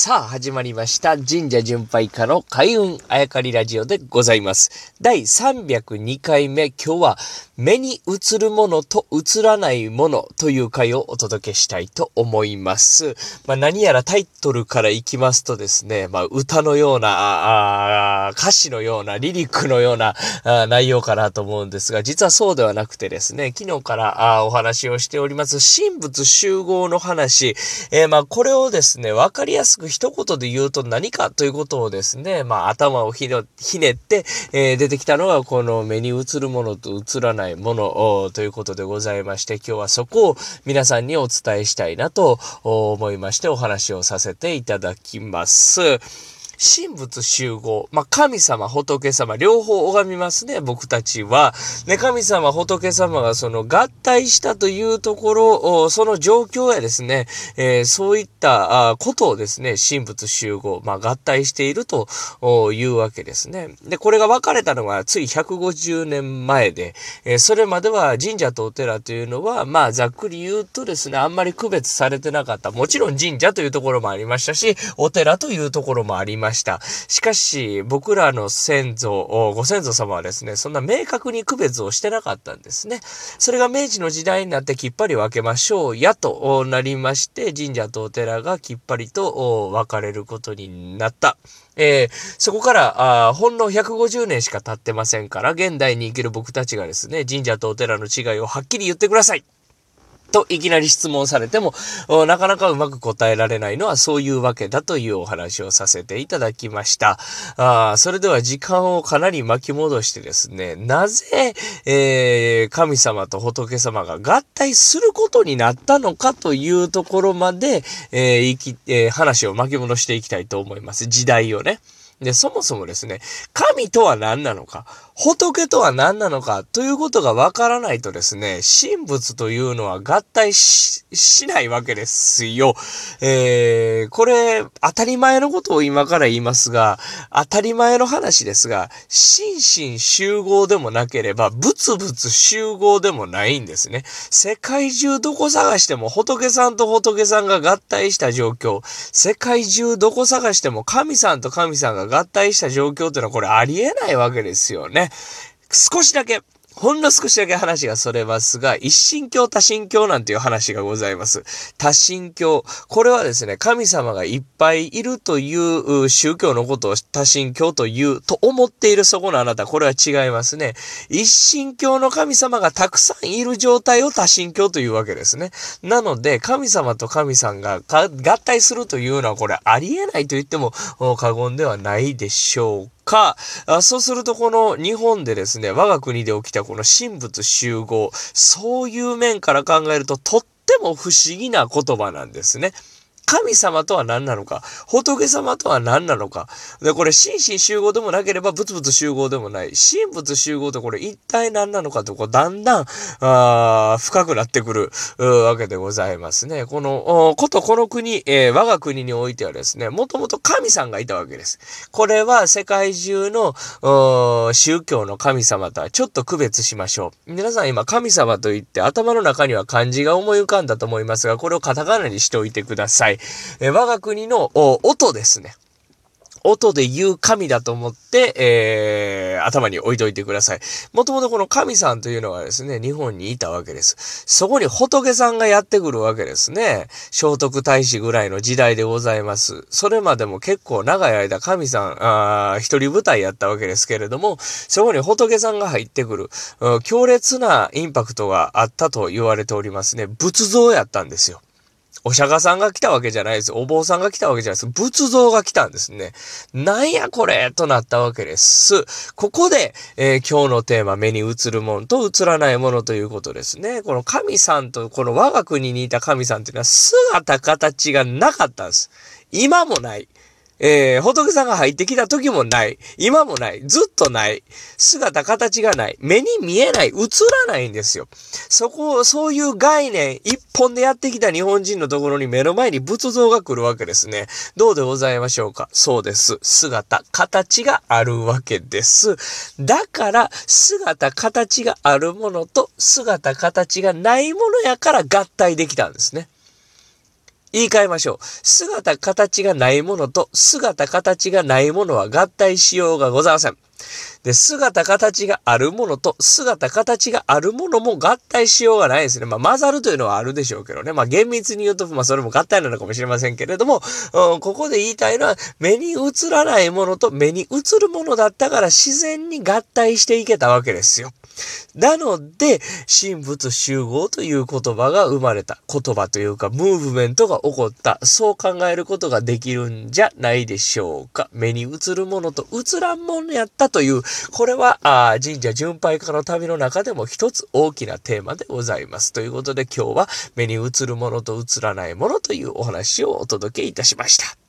さあ、始まりました。神社巡拝家の開運あやかりラジオでございます。第302回目、今日は目に映るものと映らないものという回をお届けしたいと思います。まあ、何やらタイトルからいきますとですね、まあ、歌のような、あ歌詞のような、リリックのようなあ内容かなと思うんですが、実はそうではなくてですね、昨日からあお話をしております、神仏集合の話、えーまあ、これをですね、わかりやすく一言で言うと何かということをですね、まあ、頭をひねって、えー出てきたのがこの目に映るものと映らないものということでございまして、今日はそこを皆さんにお伝えしたいなと思いましてお話をさせていただきます。神仏集合。まあ、神様、仏様、両方拝みますね、僕たちは。ね、神様、仏様がその合体したというところ、その状況やですね、えーそういったことをですね、神仏集合、まあ、合体しているというわけですね。で、これが分かれたのがつい150年前で、えーそれまでは神社とお寺というのは、まあ、ざっくり言うとですね、あんまり区別されてなかった。もちろん神社というところもありましたし、お寺というところもありました。ました。しかし、僕らの先祖、ご先祖様はですね、そんな明確に区別をしてなかったんですね。それが明治の時代になってきっぱり分けましょうやとなりまして、神社とお寺がきっぱりと分かれることになった。えーそこから、あほんの150年しか経ってませんから、現代に生きる僕たちがですね、神社とお寺の違いをはっきり言ってください。といきなり質問されても、なかなかうまく答えられないのはそういうわけだというお話をさせていただきました。あそれでは時間をかなり巻き戻してですね、なぜ、えー神様と仏様が合体することになったのかというところまで、えーいきえー話を巻き戻していきたいと思います。時代をね。で、そもそもですね、神とは何なのか、仏とは何なのかということがわからないとですね、神仏というのは合体し、しないわけですよ。えー、これ、当たり前のことを今から言いますが、当たり前の話ですが、心身集合でもなければ、仏仏集合でもないんですね。世界中どこ探しても仏さんと仏さんが合体した状況、世界中どこ探しても神さんと神さんが合体した状況っていうのはこれありえないわけですよね。少しだけ、ほんの少しだけ話がそれますが、一神教多神教なんていう話がございます。多神教。これはですね、神様がいっぱいいるという宗教のことを多神教という、と思っているそこのあなた、これは違いますね。一神教の神様がたくさんいる状態を多神教というわけですね。なので、神様と神さんが合体するというのはこれありえないと言っても過言ではないでしょうか。あそうすると、この日本でですね、我が国で起きたこの神仏集合、そういう面から考えると、とっても不思議な言葉なんですね。神様とは何なのか？仏様とは何なのか？で、これ、心身集合でもなければ、仏々集合でもない。神仏集合ってこれ一体何なのかと、こう、だんだん、あ深くなってくるわけでございますね。この、ことこの国、えー我が国においてはですね、もともと神さんがいたわけです。これは世界中の宗教の神様とはちょっと区別しましょう。皆さん今神様と言って頭の中には漢字が思い浮かんだと思いますが、これをカタカナにしておいてください。えー我が国の音ですね。音で言う神だと思って、えー、頭に置いといてください。もともとこの神さんというのがですね、日本にいたわけです。そこに仏さんがやってくるわけですね。聖徳太子ぐらいの時代でございます。それまでも結構長い間神さん、あ一人舞台やったわけですけれども、そこに仏さんが入ってくる、強烈なインパクトがあったと言われておりますね。仏像やったんですよ。お釈迦さんが来たわけじゃないです。お坊さんが来たわけじゃないです。仏像が来たんですね。なんやこれとなったわけです。ここで、えー今日のテーマ、目に映るものと映らないものということですね。この神さんと、この我が国にいた神さんというのは姿形がなかったんです。今もない。えー、仏さんが入ってきた時もない。今もない。ずっとない。姿、形がない。目に見えない。映らないんですよ。そこを、そういう概念一本でやってきた日本人のところに目の前に仏像が来るわけですね。どうでございましょうか？そうです。姿、形があるわけです。だから、姿、形があるものと姿、形がないものやから合体できたんですね。言い換えましょう。姿形がないものと姿形がないものは合体しようがございません。で、姿形があるものと姿形があるものも合体しようがないですね。まあ、混ざるというのはあるでしょうけどね。まあ、厳密に言うと、まあ、それも合体なのかもしれませんけれども、うん、ここで言いたいのは、目に映らないものと目に映るものだったから自然に合体していけたわけですよ。なので、神仏集合という言葉が生まれた。言葉というか、ムーブメントが起こった。そう考えることができるんじゃないでしょうか。目に映るものと映らんものやったという、これは、あ神社巡拝家の旅の中でも一つ大きなテーマでございます。ということで今日は目に映るものと映らないものというお話をお届けいたしました。